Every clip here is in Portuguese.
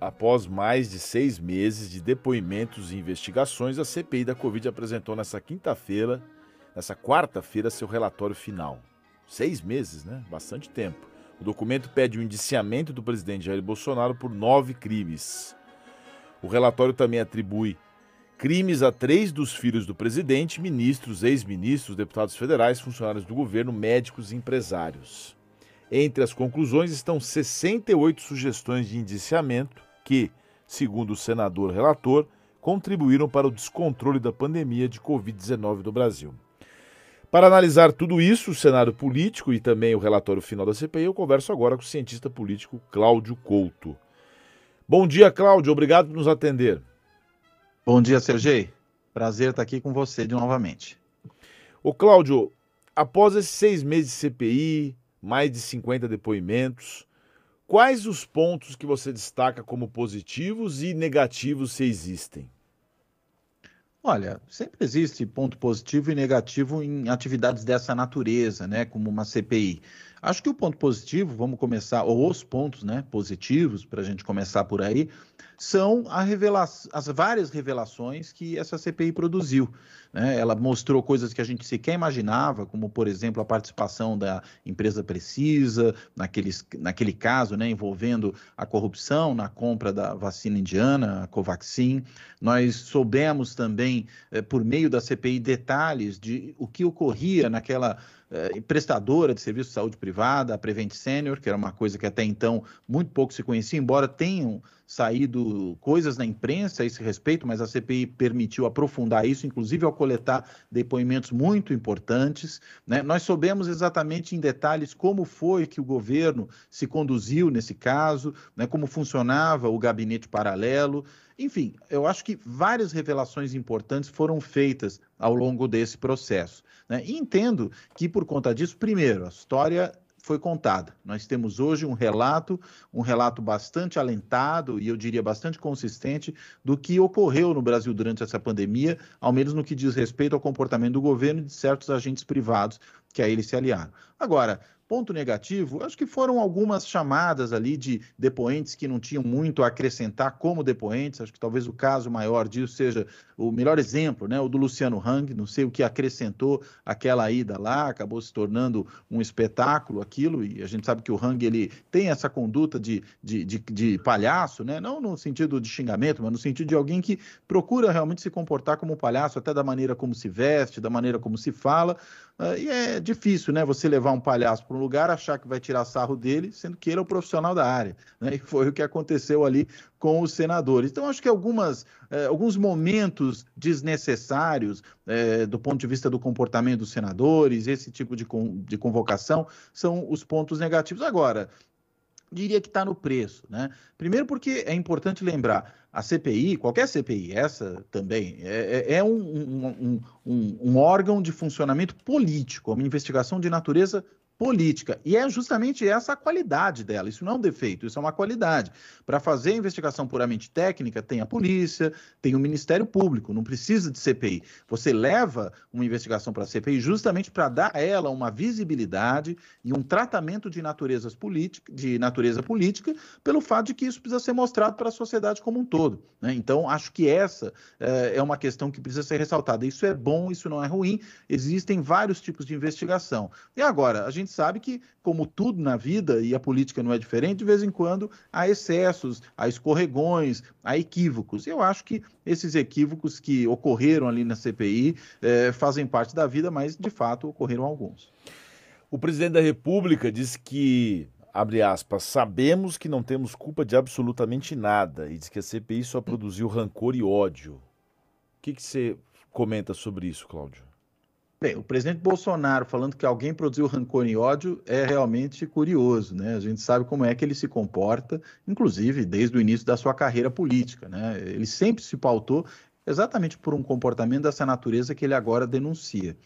Após mais de seis meses de depoimentos e investigações, a CPI da Covid apresentou nessa quinta-feira, nessa quarta-feira, seu relatório final. Seis meses, né? Bastante tempo. O documento pede o indiciamento do presidente Jair Bolsonaro por nove crimes. O relatório também atribui crimes a três dos filhos do presidente, ministros, ex-ministros, deputados federais, funcionários do governo, médicos e empresários. Entre as conclusões estão 68 sugestões de indiciamento que, segundo o senador relator, contribuíram para o descontrole da pandemia de Covid-19 no Brasil. Para analisar tudo isso, o cenário político e também o relatório final da CPI, eu converso agora com o cientista político Cláudio Couto. Bom dia, Cláudio. Obrigado por nos atender. Bom dia, Sergei. Prazer estar aqui com você de novamente. Ô, Cláudio, após esses seis meses de CPI, mais de 50 depoimentos, quais os pontos que você destaca como positivos e negativos se existem? Olha, sempre existe ponto positivo e negativo em atividades dessa natureza, né, como uma CPI. Acho que o ponto positivo, vamos começar, ou os pontos né, positivos, para a gente começar por aí, são as várias revelações que essa CPI produziu. Né? Ela mostrou coisas que a gente sequer imaginava, como, por exemplo, a participação da empresa Precisa, naqueles, naquele caso né, envolvendo a corrupção na compra da vacina indiana, a Covaxin. Nós soubemos também, eh, por meio da CPI, detalhes de o que ocorria naquela eh, prestadora de serviço de saúde privada, a Prevent Senior, que era uma coisa que até então muito pouco se conhecia, embora tenham saído coisas na imprensa a esse respeito, mas a CPI permitiu aprofundar isso, inclusive ao coletar depoimentos muito importantes. Né? Nós soubemos exatamente em detalhes como foi que o governo se conduziu nesse caso, né? como funcionava o gabinete paralelo. Enfim, eu acho que várias revelações importantes foram feitas ao longo desse processo. Né? E entendo que, por conta disso, primeiro, a história foi contada. Nós temos hoje um relato, um relato bastante alentado e eu diria bastante consistente do que ocorreu no Brasil durante essa pandemia, ao menos no que diz respeito ao comportamento do governo e de certos agentes privados que a ele se aliaram. Agora, Ponto negativo, acho que foram algumas chamadas ali de depoentes que não tinham muito a acrescentar como depoentes. Acho que talvez o caso maior disso seja o melhor exemplo, né? O do Luciano Hang. Não sei o que acrescentou aquela ida lá, acabou se tornando um espetáculo aquilo. E a gente sabe que o Hang ele tem essa conduta de, de, de, de palhaço, né? Não no sentido de xingamento, mas no sentido de alguém que procura realmente se comportar como um palhaço, até da maneira como se veste, da maneira como se fala. Uh, e é difícil, né? Você levar um palhaço para um lugar, achar que vai tirar sarro dele, sendo que ele é o profissional da área. Né? E foi o que aconteceu ali com os senadores. Então, acho que algumas, eh, alguns momentos desnecessários eh, do ponto de vista do comportamento dos senadores, esse tipo de, con de convocação, são os pontos negativos. Agora, diria que está no preço. Né? Primeiro, porque é importante lembrar: a CPI, qualquer CPI, essa também, é, é, é um, um, um, um, órgão de funcionamento político, uma investigação de natureza política. E é justamente essa a qualidade dela. Isso não é um defeito, isso é uma qualidade. Para fazer a investigação puramente técnica, tem a polícia, tem o Ministério Público, não precisa de CPI. Você leva uma investigação para a CPI justamente para dar a ela uma visibilidade e um tratamento de, naturezas política, de natureza política, pelo fato de que isso precisa ser mostrado para a sociedade como um todo. Né? Então, acho que essa é, é uma questão que precisa ser ressaltada. Isso é bom, isso não é ruim. Existem vários tipos de investigação. E agora, a gente gente sabe que, como tudo na vida, e a política não é diferente, de vez em quando há excessos, há escorregões, há equívocos. Eu acho que esses equívocos que ocorreram ali na CPI é, fazem parte da vida, mas de fato ocorreram alguns. O presidente da República disse que, abre aspas, sabemos que não temos culpa de absolutamente nada e diz que a CPI só produziu rancor e ódio. O que, que você comenta sobre isso, Cláudio? Bem, o presidente Bolsonaro falando que alguém produziu rancor e ódio é realmente curioso, né? A gente sabe como é que ele se comporta, inclusive desde o início da sua carreira política, né? Ele sempre se pautou exatamente por um comportamento dessa natureza que ele agora denuncia.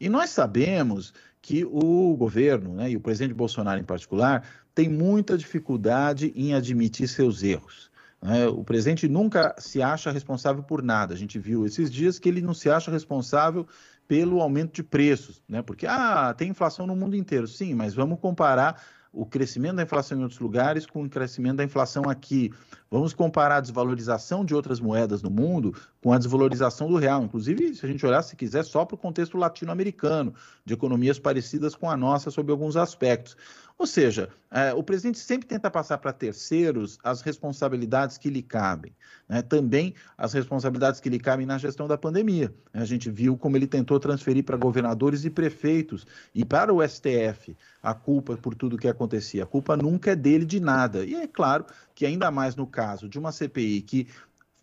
E nós sabemos que o governo, né, e o presidente Bolsonaro em particular, tem muita dificuldade em admitir seus erros. Né? O presidente nunca se acha responsável por nada. A gente viu esses dias que ele não se acha responsável pelo aumento de preços, né? Porque ah, tem inflação no mundo inteiro, sim, mas vamos comparar o crescimento da inflação em outros lugares com o crescimento da inflação aqui. Vamos comparar a desvalorização de outras moedas no mundo com a desvalorização do real. Inclusive, se a gente olhar, se quiser, só para o contexto latino-americano, de economias parecidas com a nossa sob alguns aspectos. Ou seja, é, o presidente sempre tenta passar para terceiros as responsabilidades que lhe cabem. Né? Também as responsabilidades que lhe cabem na gestão da pandemia. A gente viu como ele tentou transferir para governadores e prefeitos e para o STF a culpa por tudo que acontecia. A culpa nunca é dele de nada. E é claro que, ainda mais no caso de uma CPI que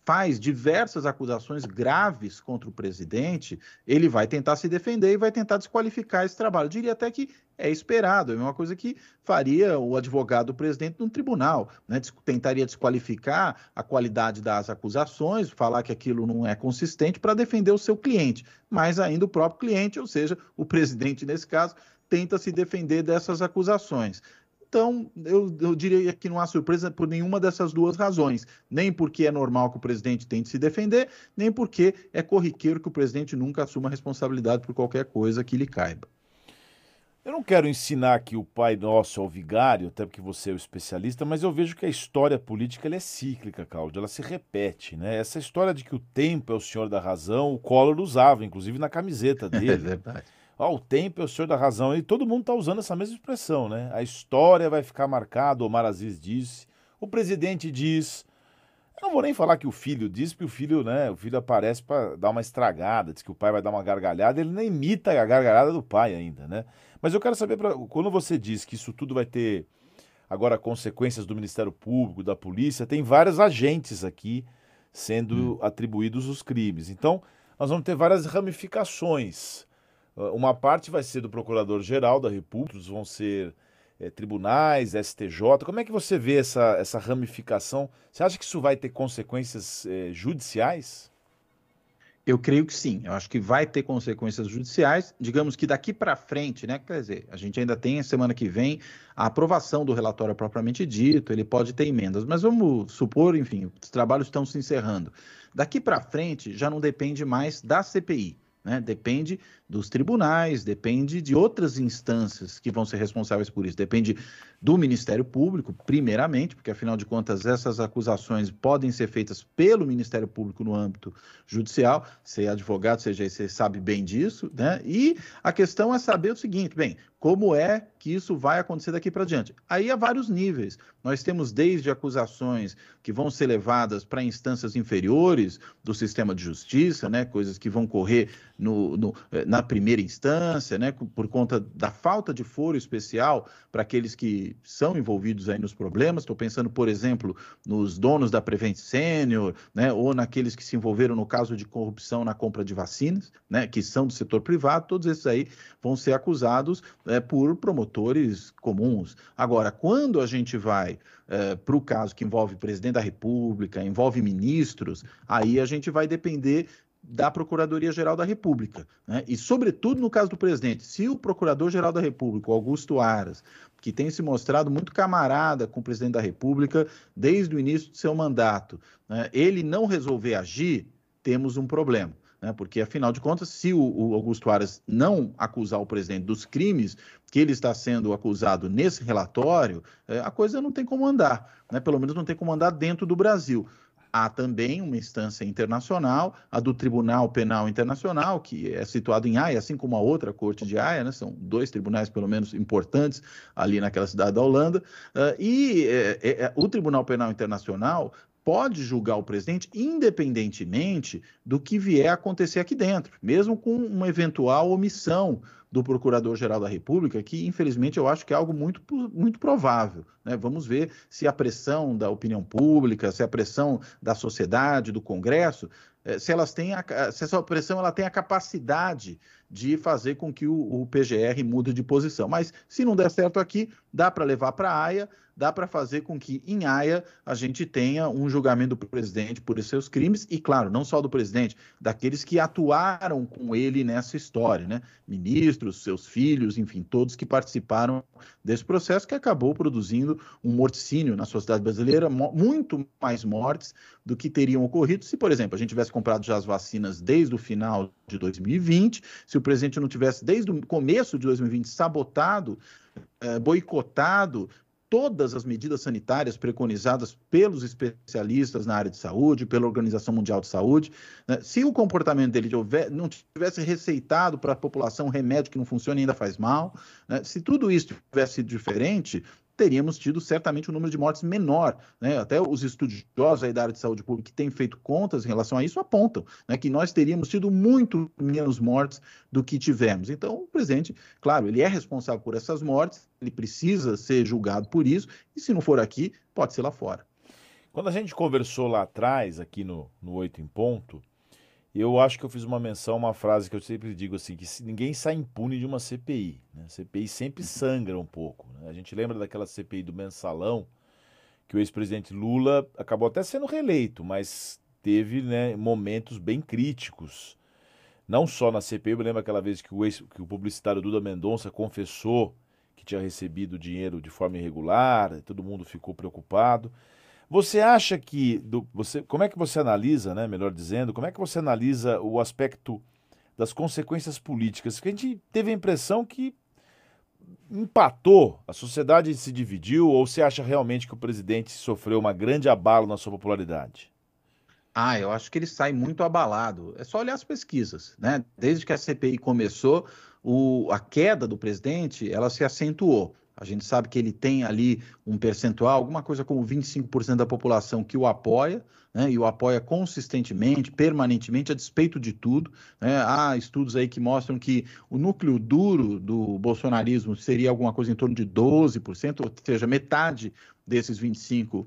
faz diversas acusações graves contra o presidente, ele vai tentar se defender e vai tentar desqualificar esse trabalho. Eu diria até que é esperado, é uma coisa que faria o advogado do presidente num tribunal, né? tentaria desqualificar a qualidade das acusações, falar que aquilo não é consistente para defender o seu cliente, mas ainda o próprio cliente, ou seja, o presidente nesse caso, tenta se defender dessas acusações. Então, eu, eu, diria que não há surpresa por nenhuma dessas duas razões. Nem porque é normal que o presidente tente se defender, nem porque é corriqueiro que o presidente nunca assuma responsabilidade por qualquer coisa que lhe caiba. Eu não quero ensinar aqui o Pai Nosso ao vigário, até porque você é o especialista, mas eu vejo que a história política é cíclica, Cláudio, ela se repete, né? Essa história de que o tempo é o senhor da razão, o Collor usava, inclusive na camiseta dele. É verdade. Ó, o tempo é o senhor da razão. E todo mundo está usando essa mesma expressão, né? A história vai ficar marcada, Omar Aziz disse. O presidente diz. Eu não vou nem falar que o filho diz, porque o filho, né? O filho aparece para dar uma estragada, diz que o pai vai dar uma gargalhada, ele nem imita a gargalhada do pai ainda, né? Mas eu quero saber, pra, quando você diz que isso tudo vai ter agora consequências do Ministério Público, da polícia, tem vários agentes aqui sendo hum. atribuídos os crimes. Então, nós vamos ter várias ramificações. Ah, uma parte vai ser do Procurador-Geral da República, vão ser é, tribunais, STJ. Como é que você vê essa, essa ramificação? Você acha que isso vai ter consequências é, judiciais? Eu creio que sim. Eu acho que vai ter consequências judiciais. Digamos que daqui para frente, né? Quer dizer, a gente ainda tem a semana que vem a aprovação do relatório propriamente dito. Ele pode ter emendas, mas vamos supor, enfim, os trabalhos estão se encerrando. Daqui para frente já não depende mais da CPI. Né? Depende dos tribunais, depende de outras instâncias que vão ser responsáveis por isso. Depende do Ministério Público, primeiramente, porque afinal de contas essas acusações podem ser feitas pelo Ministério Público no âmbito judicial. Ser advogado, seja você sabe bem disso, né? E a questão é saber o seguinte: bem, como é que isso vai acontecer daqui para diante? Aí há vários níveis. Nós temos desde acusações que vão ser levadas para instâncias inferiores do sistema de justiça, né? Coisas que vão correr no, no, eh, na primeira instância, né? Por conta da falta de foro especial para aqueles que são envolvidos aí nos problemas. Estou pensando, por exemplo, nos donos da Prevent Senior, né? Ou naqueles que se envolveram no caso de corrupção na compra de vacinas, né? Que são do setor privado. Todos esses aí vão ser acusados é, por promotores comuns. Agora, quando a gente vai é, para o caso que envolve presidente da República, envolve ministros, aí a gente vai depender da Procuradoria-Geral da República. Né? E, sobretudo, no caso do presidente, se o Procurador-Geral da República, Augusto Aras, que tem se mostrado muito camarada com o presidente da República desde o início do seu mandato, né? ele não resolver agir, temos um problema né? porque, afinal de contas, se o, o, Augusto Aras não acusar o presidente dos crimes que ele está sendo acusado nesse relatório, é, a coisa não tem como andar, né? pelo menos não tem como andar dentro do Brasil. Há também uma instância internacional, a do Tribunal Penal Internacional, que é situado em Haia, assim como a outra corte de Haia, né? são dois tribunais, pelo menos, importantes ali naquela cidade da Holanda. Uh, e é, é, o Tribunal Penal Internacional pode julgar o presidente independentemente do que vier a acontecer aqui dentro, mesmo com uma eventual omissão do Procurador-Geral da República, que infelizmente eu acho que é algo muito, muito provável. Né? Vamos ver se a pressão da opinião pública, se a pressão da sociedade, do Congresso, eh, se elas têm a, se essa pressão ela tem a capacidade de fazer com que o, o PGR mude de posição. Mas se não der certo aqui, dá para levar para a AIA, dá para fazer com que em Haia a gente tenha um julgamento do presidente por seus crimes e, claro, não só do presidente, daqueles que atuaram com ele nessa história, né? Ministros, seus filhos, enfim, todos que participaram desse processo que acabou produzindo um morticínio na sociedade brasileira, muito mais mortes do que teriam ocorrido se, por exemplo, a gente tivesse comprado já as vacinas desde o final de 2020, se o presidente não tivesse desde o começo de 2020 sabotado, eh, boicotado todas as medidas sanitárias preconizadas pelos especialistas na área de saúde, pela Organização Mundial de Saúde. Né? Se o comportamento dele não tivesse receitado para a população remédio que não funciona e ainda faz mal, né? se tudo isso tivesse sido diferente, teríamos tido certamente um número de mortes menor. Né? Até os estudiosos da área de saúde pública que têm feito contas em relação a isso apontam né, que nós teríamos tido muito menos mortes do que tivemos. Então, o presidente, claro, ele é responsável por essas mortes, ele precisa ser julgado por isso, e se não for aqui, pode ser lá fora. Quando a gente conversou lá atrás, aqui no, no Oito em Ponto, eu acho que eu fiz uma menção, uma frase que eu sempre digo assim, que ninguém sai impune de uma CPI. Né? CPI sempre uhum. sangra um pouco. Né? A gente lembra daquela CPI do mensalão, que o ex-presidente Lula acabou até sendo reeleito, mas teve né, momentos bem críticos. Não só na CPI, eu lembro aquela vez que o, ex, que o publicitário Duda Mendonça confessou que tinha recebido dinheiro de forma irregular, todo mundo ficou preocupado. Você acha que do, você, como é que você analisa, né, melhor dizendo, como é que você analisa o aspecto das consequências políticas? Porque a gente teve a impressão que empatou, a sociedade se dividiu, ou você acha realmente que o presidente sofreu uma grande abalo na sua popularidade? Ah, eu acho que ele sai muito abalado. É só olhar as pesquisas, né? Desde que a CPI começou, o, a queda do presidente, ela se acentuou. A gente sabe que ele tem ali um percentual, alguma coisa como 25% da população que o apoia, né, e o apoia consistentemente, permanentemente, a despeito de tudo. Né? Há estudos aí que mostram que o núcleo duro do bolsonarismo seria alguma coisa em torno de 12%, ou seja, metade desses 25%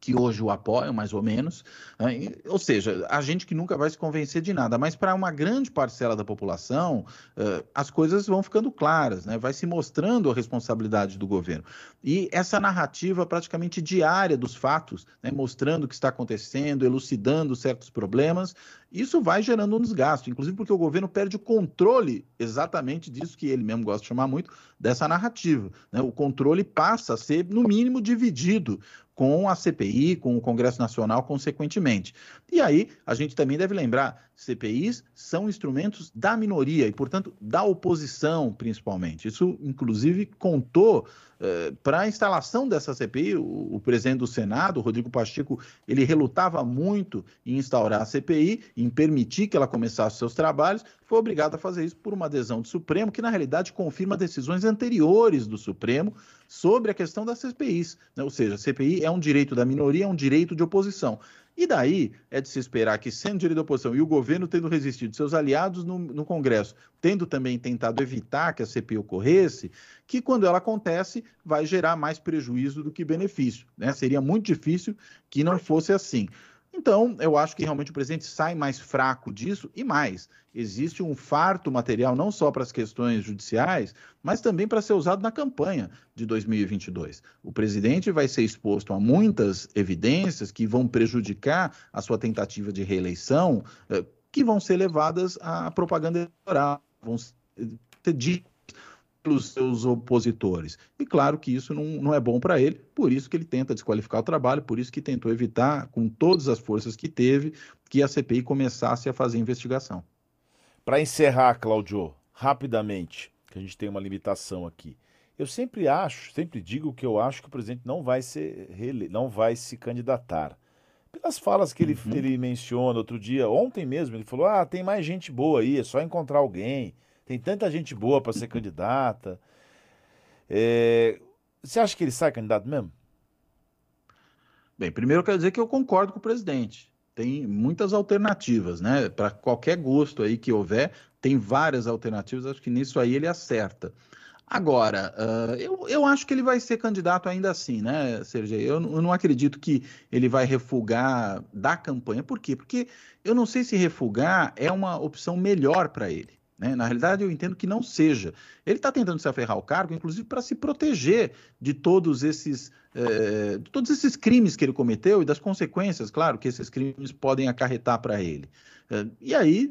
que hoje o apoiam, mais ou menos. Né? Ou seja, a gente que nunca vai se convencer de nada, mas para uma grande parcela da população, uh, as coisas vão ficando claras, né? vai se mostrando a responsabilidade do governo. E essa narrativa praticamente diária dos fatos, né? mostrando o que está acontecendo, elucidando certos problemas, isso vai gerando um desgaste, inclusive porque o governo perde o controle exatamente disso que ele mesmo gosta de chamar muito, dessa narrativa. Né? O controle passa a ser, no mínimo, dividido com a CPI, com o Congresso Nacional, consequentemente. E aí, a gente também deve lembrar: CPIs são instrumentos da minoria e, portanto, da oposição, principalmente. Isso, inclusive, contou eh, para a instalação dessa CPI. O, o, presidente do Senado, Rodrigo Pacheco, ele relutava muito em instaurar a CPI, em permitir que ela começasse seus trabalhos, foi obrigado a fazer isso por uma adesão do Supremo, que na realidade confirma decisões anteriores do Supremo sobre a questão das CPIs. Né? Ou seja, a CPI é um direito da minoria, é um direito de oposição. E daí é de se esperar que, sendo direito da oposição e o governo tendo resistido, seus aliados no, no, Congresso tendo também tentado evitar que a CPI ocorresse, que quando ela acontece vai gerar mais prejuízo do que benefício. Né? Seria muito difícil que não fosse assim. Então, eu acho que realmente o presidente sai mais fraco disso e mais. Existe um farto material não só para as questões judiciais, mas também para ser usado na campanha de 2022. O presidente vai ser exposto a muitas evidências que vão prejudicar a sua tentativa de reeleição, eh, que vão ser levadas à propaganda eleitoral, vão ter pelos seus opositores. E claro que isso não, não é bom para ele, por isso que ele tenta desqualificar o trabalho, por isso que tentou evitar, com todas as forças que teve, que a CPI começasse a fazer investigação. Para encerrar, Claudio, rapidamente, que a gente tem uma limitação aqui. Eu sempre acho, sempre digo que eu acho que o presidente não vai ser não vai se candidatar. Pelas falas que ele, uhum. ele menciona outro dia, ontem mesmo, ele falou: ah, tem mais gente boa aí, é só encontrar alguém. Tem tanta gente boa para ser candidata. É... Você acha que ele sai candidato mesmo? Bem, primeiro eu quero dizer que eu concordo com o presidente. Tem muitas alternativas, né? Para qualquer gosto aí que houver, tem várias alternativas. Acho que nisso aí ele acerta. Agora, uh, eu, eu acho que ele vai ser candidato ainda assim, né, Sergei? Eu, eu, não acredito que ele vai refugar da campanha. Por quê? Porque eu não sei se refugar é uma opção melhor para ele. Né? Na realidade, eu entendo que não seja. Ele está tentando se aferrar ao cargo, inclusive para se proteger de todos esses é, todos esses crimes que ele cometeu e das consequências, claro, que esses crimes podem acarretar para ele. É, e aí,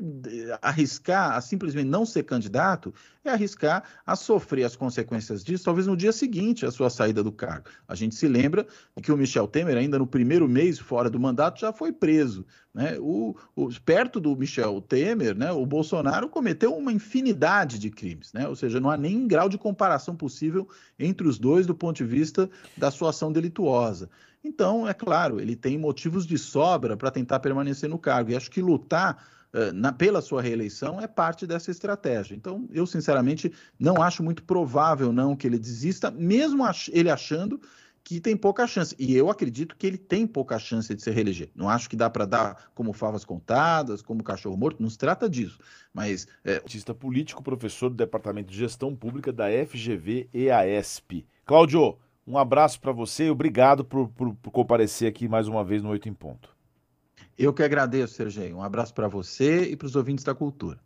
arriscar a simplesmente não ser candidato é arriscar a sofrer as consequências disso, talvez no dia seguinte à sua saída do cargo. A gente se lembra que o Michel Temer, ainda no primeiro mês fora do mandato, já foi preso. Né? O, o, perto do Michel Temer, né, o Bolsonaro cometeu uma infinidade de crimes, né? ou seja, não há nem grau de comparação possível entre os dois do ponto de vista da sua ação delituosa. Então, é claro, ele tem motivos de sobra para tentar permanecer no cargo. E acho que lutar uh, na, pela sua reeleição é parte dessa estratégia. Então, eu, sinceramente, não acho muito provável não que ele desista, mesmo ach ele achando que tem pouca chance. E eu acredito que ele tem pouca chance de se reeleger. Não acho que dá para dar como favas contadas, como cachorro morto, não se trata disso. Mas. É... Artista político, professor do Departamento de Gestão Pública da FGV EASP. Cláudio, um abraço para você e obrigado por, por, por, comparecer aqui mais uma vez no Oito em Ponto. Eu que agradeço, Sergei. Um abraço para você e para os ouvintes da cultura.